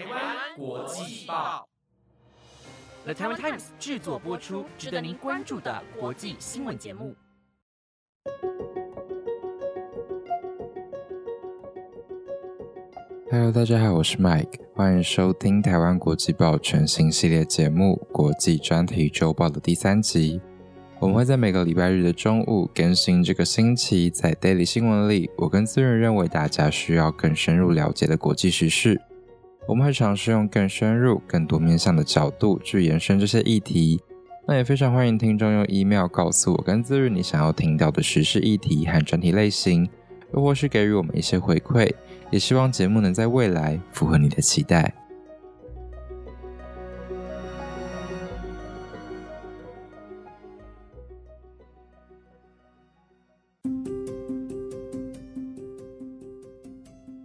台湾国际报，The Taiwan Times 制作播出，值得您关注的国际新闻节目。Hello，大家好，我是 Mike，欢迎收听台湾国际报全新系列节目《国际专题周报》的第三集。我们会在每个礼拜日的中午更新这个星期在 Daily 新闻里，我跟资源认为大家需要更深入了解的国际时事。我们会尝试用更深入、更多面向的角度去延伸这些议题。那也非常欢迎听众用 email 告诉我跟资源你想要听到的时事议题和专题类型，又或是给予我们一些回馈。也希望节目能在未来符合你的期待。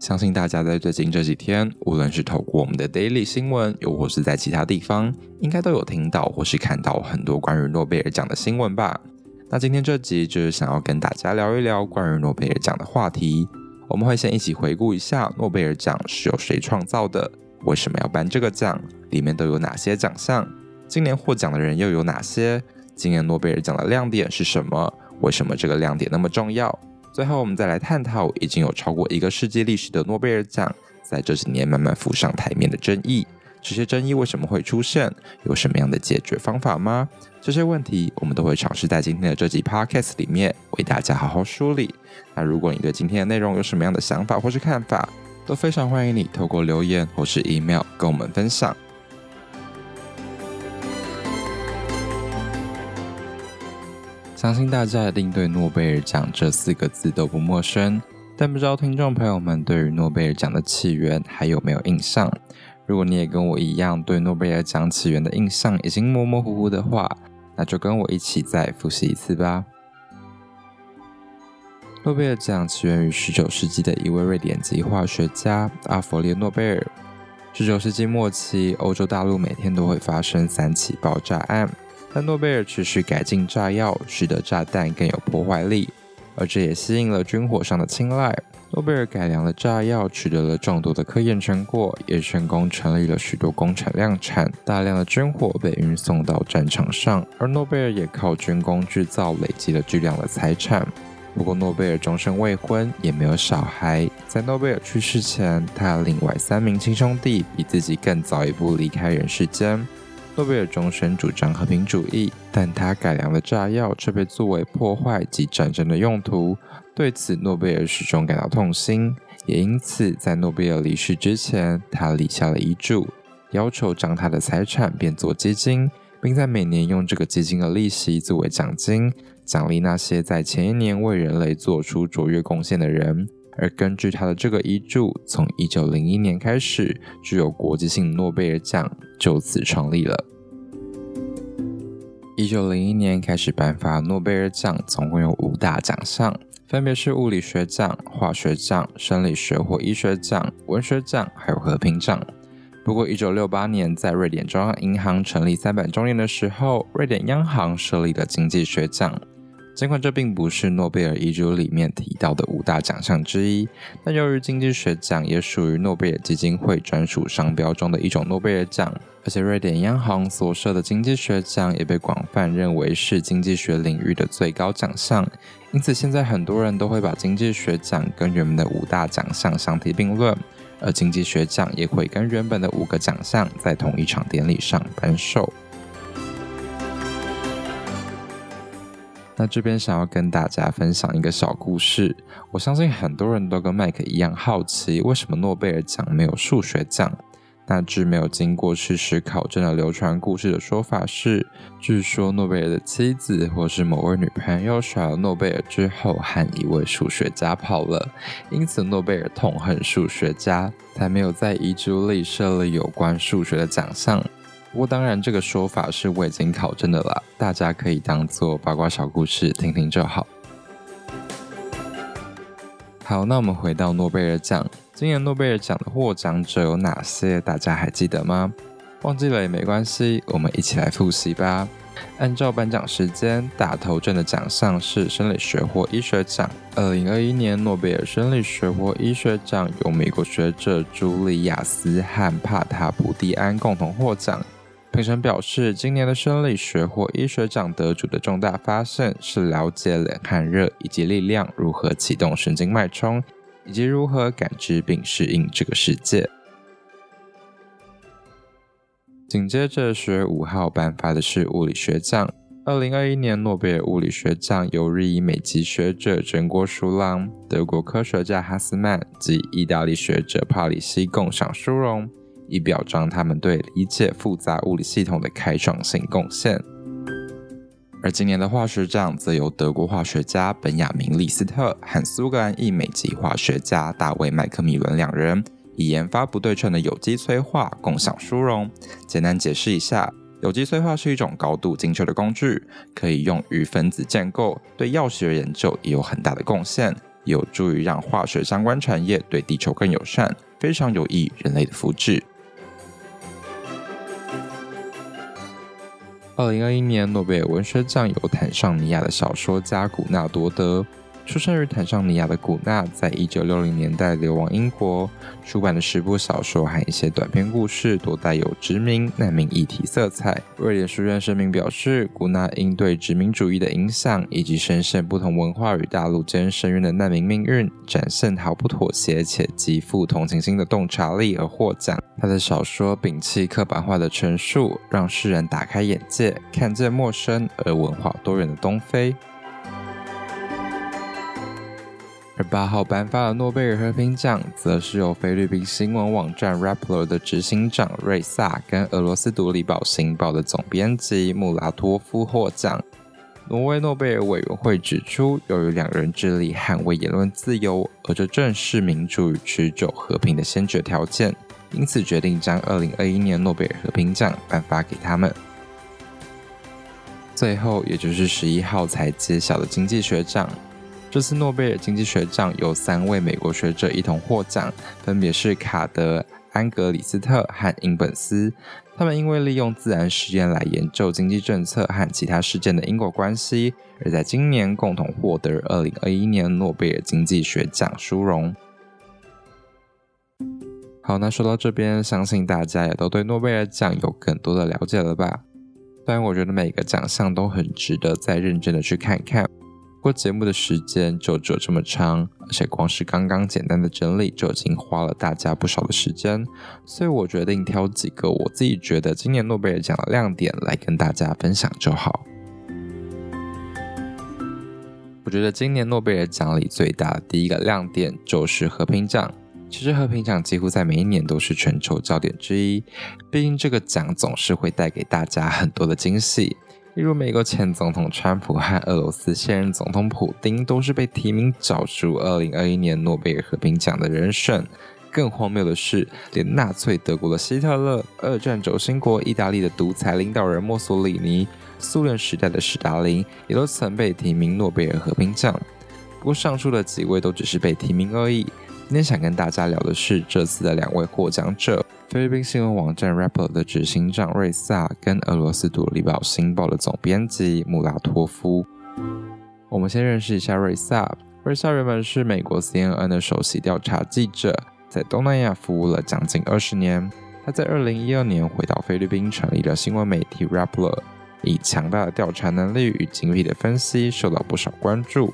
相信大家在最近这几天，无论是透过我们的 daily 新闻，又或是在其他地方，应该都有听到或是看到很多关于诺贝尔奖的新闻吧？那今天这集就是想要跟大家聊一聊关于诺贝尔奖的话题。我们会先一起回顾一下诺贝尔奖是由谁创造的，为什么要颁这个奖，里面都有哪些奖项，今年获奖的人又有哪些，今年诺贝尔奖的亮点是什么，为什么这个亮点那么重要？最后，我们再来探讨已经有超过一个世纪历史的诺贝尔奖，在这几年慢慢浮上台面的争议。这些争议为什么会出现？有什么样的解决方法吗？这些问题，我们都会尝试在今天的这集 podcast 里面为大家好好梳理。那如果你对今天的内容有什么样的想法或是看法，都非常欢迎你透过留言或是 email 跟我们分享。相信大家一定对诺贝尔奖这四个字都不陌生，但不知道听众朋友们对于诺贝尔奖的起源还有没有印象？如果你也跟我一样对诺贝尔奖起源的印象已经模模糊糊的话，那就跟我一起再复习一次吧。诺贝尔奖起源于十九世纪的一位瑞典籍化学家阿弗列诺贝尔。十九世纪末期，欧洲大陆每天都会发生三起爆炸案，但诺贝尔持续改进炸药，使得炸弹更有破坏力，而这也吸引了军火商的青睐。诺贝尔改良了炸药，取得了众多的科研成果，也成功成立了许多工厂量产，大量的军火被运送到战场上，而诺贝尔也靠军工制造累积了巨量的财产。不过，诺贝尔终身未婚，也没有小孩。在诺贝尔去世前，他另外三名亲兄弟比自己更早一步离开人世间。诺贝尔终身主张和平主义，但他改良的炸药却被作为破坏及战争的用途。对此，诺贝尔始终感到痛心，也因此在诺贝尔离世之前，他立下了遗嘱，要求将他的财产变作基金，并在每年用这个基金的利息作为奖金，奖励那些在前一年为人类做出卓越贡献的人。而根据他的这个遗嘱，从一九零一年开始，具有国际性的诺贝尔奖就此创立了。一九零一年开始颁发诺贝尔奖，总共有五大奖项。分别是物理学奖、化学奖、生理学或医学奖、文学奖，还有和平奖。不过，一九六八年在瑞典中央银行成立三百周年的时候，瑞典央行设立了经济学奖。尽管这并不是诺贝尔遗嘱里面提到的五大奖项之一，但由于经济学奖也属于诺贝尔基金会专属商标中的一种诺贝尔奖，而且瑞典央行所设的经济学奖也被广泛认为是经济学领域的最高奖项。因此，现在很多人都会把经济学奖跟原本的五大奖项相提并论，而经济学奖也会跟原本的五个奖项在同一场典礼上颁授。那这边想要跟大家分享一个小故事，我相信很多人都跟麦克一样好奇，为什么诺贝尔奖没有数学奖？那据没有经过事实考证的流传故事的说法是，据说诺贝尔的妻子或是某位女朋友甩了诺贝尔之后，和一位数学家跑了，因此诺贝尔痛恨数学家，才没有在遗嘱里设立有关数学的奖项。不过当然，这个说法是未经考证的啦，大家可以当做八卦小故事听听就好。好，那我们回到诺贝尔奖。今年诺贝尔奖的获奖者有哪些？大家还记得吗？忘记了也没关系，我们一起来复习吧。按照颁奖时间，打头阵的奖项是生理学或医学奖。二零二一年诺贝尔生理学或医学奖由美国学者朱莉亚斯和帕塔普蒂安共同获奖。评审表示，今年的生理学或医学奖得主的重大发现是了解冷和热以及力量如何启动神经脉冲，以及如何感知并适应这个世界。紧接着，十月五号颁发的是物理学奖。二零二一年诺贝尔物理学奖由日裔美籍学者真锅淑郎、德国科学家哈斯曼及意大利学者帕里西共享殊荣，以表彰他们对理解复杂物理系统的开创性贡献。而今年的化学奖则由德国化学家本雅明·李斯特和苏格兰裔美籍化学家大卫·麦克米伦两人。以研发不对称的有机催化共享殊荣。简单解释一下，有机催化是一种高度精确的工具，可以用于分子建构，对药学研究也有很大的贡献，有助于让化学相关产业对地球更友善，非常有益人类的福祉。二零二一年诺贝尔文学奖由坦桑尼亚的小说家古纳多德。出生于坦桑尼亚的古纳，在一九六零年代流亡英国，出版的十部小说和一些短篇故事，多带有殖民、难民议题色彩。瑞典书院声明表示，古纳因对殖民主义的影响，以及深陷不同文化与大陆间深渊的难民命运，展现毫不妥协且极富同情心的洞察力而获奖。他的小说摒弃刻板化的陈述，让世人打开眼界，看见陌生而文化多元的东非。而八号颁发的诺贝尔和平奖，则是由菲律宾新闻网站 Rappler 的执行长瑞萨跟俄罗斯独立报《新报》的总编辑穆拉托夫获奖。挪威诺贝尔委员会指出，由于两人致力捍卫言论自由，而这正是民主与持久和平的先决条件，因此决定将2021年诺贝尔和平奖颁发给他们。最后，也就是十一号才揭晓的经济学奖。这次诺贝尔经济学奖有三位美国学者一同获奖，分别是卡德·安格里斯特和因本斯。他们因为利用自然实验来研究经济政策和其他事件的因果关系，而在今年共同获得2021年诺贝尔经济学奖殊荣。好，那说到这边，相信大家也都对诺贝尔奖有更多的了解了吧？虽然我觉得每个奖项都很值得再认真的去看看。过节目的时间就只有这么长，而且光是刚刚简单的整理就已经花了大家不少的时间，所以我决定挑几个我自己觉得今年诺贝尔奖的亮点来跟大家分享就好。我觉得今年诺贝尔奖里最大的第一个亮点就是和平奖。其实和平奖几乎在每一年都是全球焦点之一，毕竟这个奖总是会带给大家很多的惊喜。例如，美国前总统川普和俄罗斯现任总统普京都是被提名角逐二零二一年诺贝尔和平奖的人选。更荒谬的是，连纳粹德国的希特勒、二战轴心国意大利的独裁领导人墨索里尼、苏联时代的史达林，也都曾被提名诺贝尔和平奖。不过，上述的几位都只是被提名而已。今天想跟大家聊的是这次的两位获奖者：菲律宾新闻网站 Rapper 的执行长瑞萨，跟俄罗斯独立报《新报》的总编辑穆拉托夫。我们先认识一下瑞萨。瑞萨原本是美国 CNN 的首席调查记者，在东南亚服务了将近二十年。他在二零一二年回到菲律宾，成立了新闻媒体 Rapper，以强大的调查能力与精辟的分析，受到不少关注。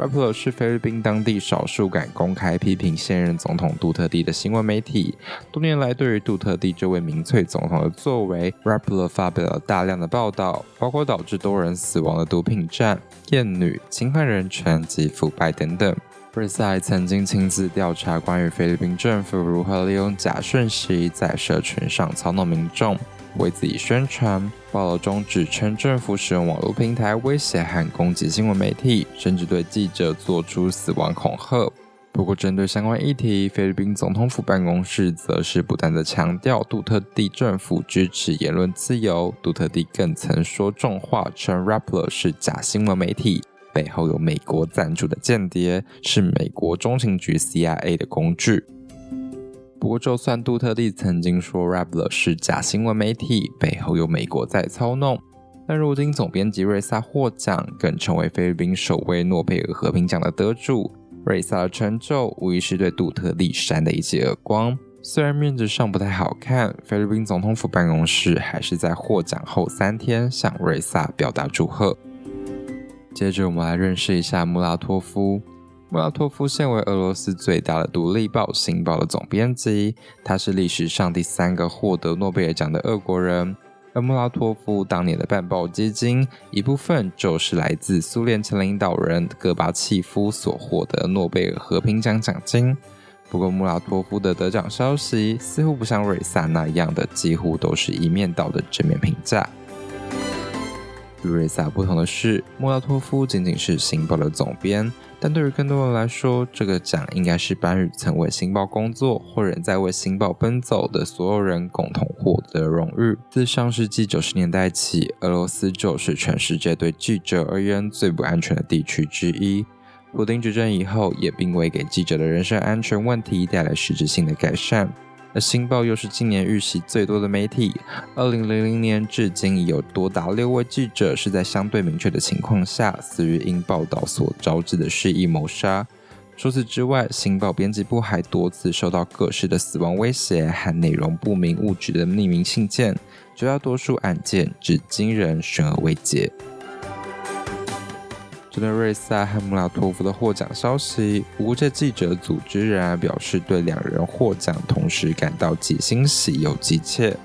Rappler 是菲律宾当地少数敢公开批评现任总统杜特地的新闻媒体。多年来，对于杜特地这位民粹总统的作为，Rappler 发表了大量的报道，包括导致多人死亡的毒品战、艳女、侵犯人权及腐败等等。瑞塞曾经亲自调查关于菲律宾政府如何利用假讯息在社群上操弄民众。为自己宣传，报道中指称政府使用网络平台威胁和攻击新闻媒体，甚至对记者做出死亡恐吓。不过，针对相关议题，菲律宾总统府办公室则是不断的强调，杜特地政府支持言论自由。杜特地更曾说重话，称 Rappler 是假新闻媒体，背后有美国赞助的间谍，是美国中情局 CIA 的工具。不过，就算杜特利曾经说 Rappler 是假新闻媒体，背后有美国在操弄，但如今总编辑瑞萨获奖，更成为菲律宾首位诺贝尔和平奖的得主。瑞萨的成就无疑是对杜特利扇的一记耳光。虽然面子上不太好看，菲律宾总统府办公室还是在获奖后三天向瑞萨表达祝贺。接着，我们来认识一下穆拉托夫。穆拉托夫现为俄罗斯最大的独立报《新报》的总编辑，他是历史上第三个获得诺贝尔奖的俄国人。而穆拉托夫当年的办报基金，一部分就是来自苏联前领导人戈巴契夫所获得诺贝尔和平奖奖金。不过，穆拉托夫的得奖消息似乎不像瑞萨那样的，几乎都是一面倒的正面评价。与瑞萨不同的是，穆拉托夫仅仅是《新报》的总编。但对于更多人来说，这个奖应该是班宇曾为《星报》工作或仍在为《星报》奔走的所有人共同获得的荣誉。自上世纪九十年代起，俄罗斯就是全世界对记者而言最不安全的地区之一。普丁执政以后，也并未给记者的人身安全问题带来实质性的改善。而《星报》又是今年遇袭最多的媒体。二零零零年至今，已有多达六位记者是在相对明确的情况下死于因报道所招致的蓄意谋杀。除此之外，《星报》编辑部还多次受到各式的死亡威胁和内容不明物质的匿名信件，绝大多数案件至今仍悬而未决。针对瑞萨和穆拉托夫的获奖消息，无界记者组织仍然表示对两人获奖同时感到既欣喜又急切。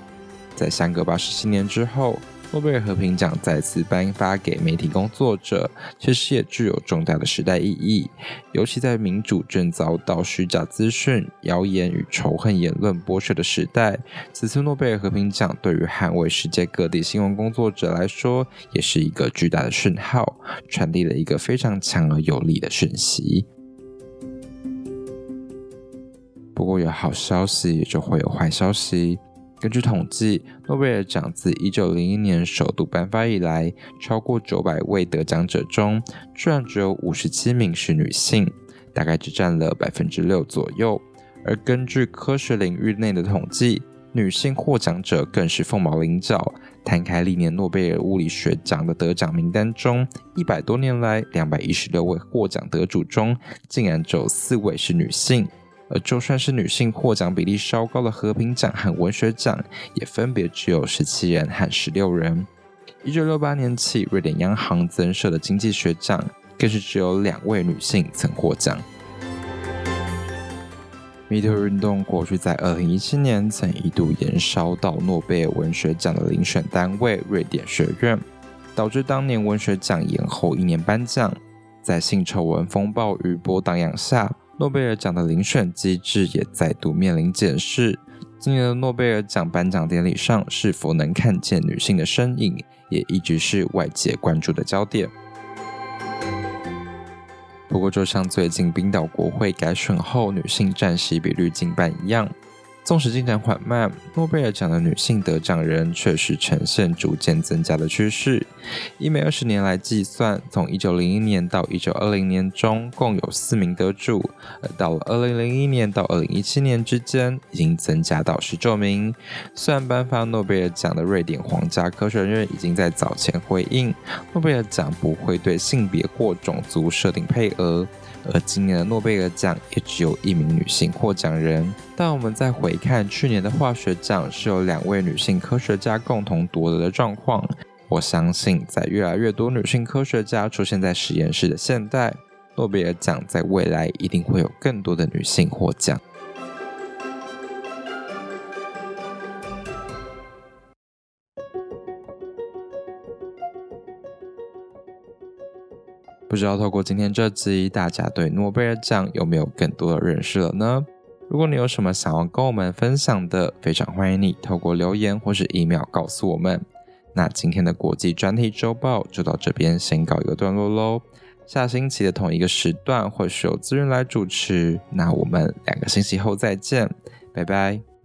在相隔八十七年之后。诺贝尔和平奖再次颁发给媒体工作者，其实也具有重大的时代意义。尤其在民主正遭到虚假资讯、谣言与仇恨言论剥削的时代，此次诺贝尔和平奖对于捍卫世界各地新闻工作者来说，也是一个巨大的讯号，传递了一个非常强而有力的讯息。不过，有好消息就会有坏消息。根据统计，诺贝尔奖自1901年首度颁发以来，超过900位得奖者中，居然只有57名是女性，大概只占了百分之六左右。而根据科学领域内的统计，女性获奖者更是凤毛麟角。摊开历年诺贝尔物理学奖的得奖名单中，一百多年来216位获奖得主中，竟然只有四位是女性。而就算是女性获奖比例稍高的和平奖和文学奖，也分别只有十七人和十六人。一九六八年起，瑞典央行增设的经济学奖，更是只有两位女性曾获奖。米特运动过去在二零一七年曾一度延烧到诺贝尔文学奖的遴选单位瑞典学院，导致当年文学奖延后一年颁奖。在性丑闻风暴余波荡漾下。诺贝尔奖的遴选机制也再度面临检视。今年的诺贝尔奖颁奖典礼上，是否能看见女性的身影，也一直是外界关注的焦点。不过，就像最近冰岛国会改选后，女性占席比率近半一样。纵使进展缓慢，诺贝尔奖的女性得奖人确实呈现逐渐增加的趋势。以每二十年来计算，从一九零一年到一九二零年中，共有四名得主；而到了二零零一年到二零一七年之间，已经增加到十九名。虽然颁发诺贝尔奖的瑞典皇家科学院已经在早前回应，诺贝尔奖不会对性别或种族设定配额。而今年的诺贝尔奖也只有一名女性获奖人。但我们再回看去年的化学奖，是由两位女性科学家共同夺得的状况。我相信，在越来越多女性科学家出现在实验室的现代，诺贝尔奖在未来一定会有更多的女性获奖。不知道透过今天这集，大家对诺贝尔奖有没有更多的认识了呢？如果你有什么想要跟我们分享的，非常欢迎你透过留言或是 email 告诉我们。那今天的国际专题周报就到这边先告一个段落喽。下星期的同一个时段会是由资源来主持，那我们两个星期后再见，拜拜。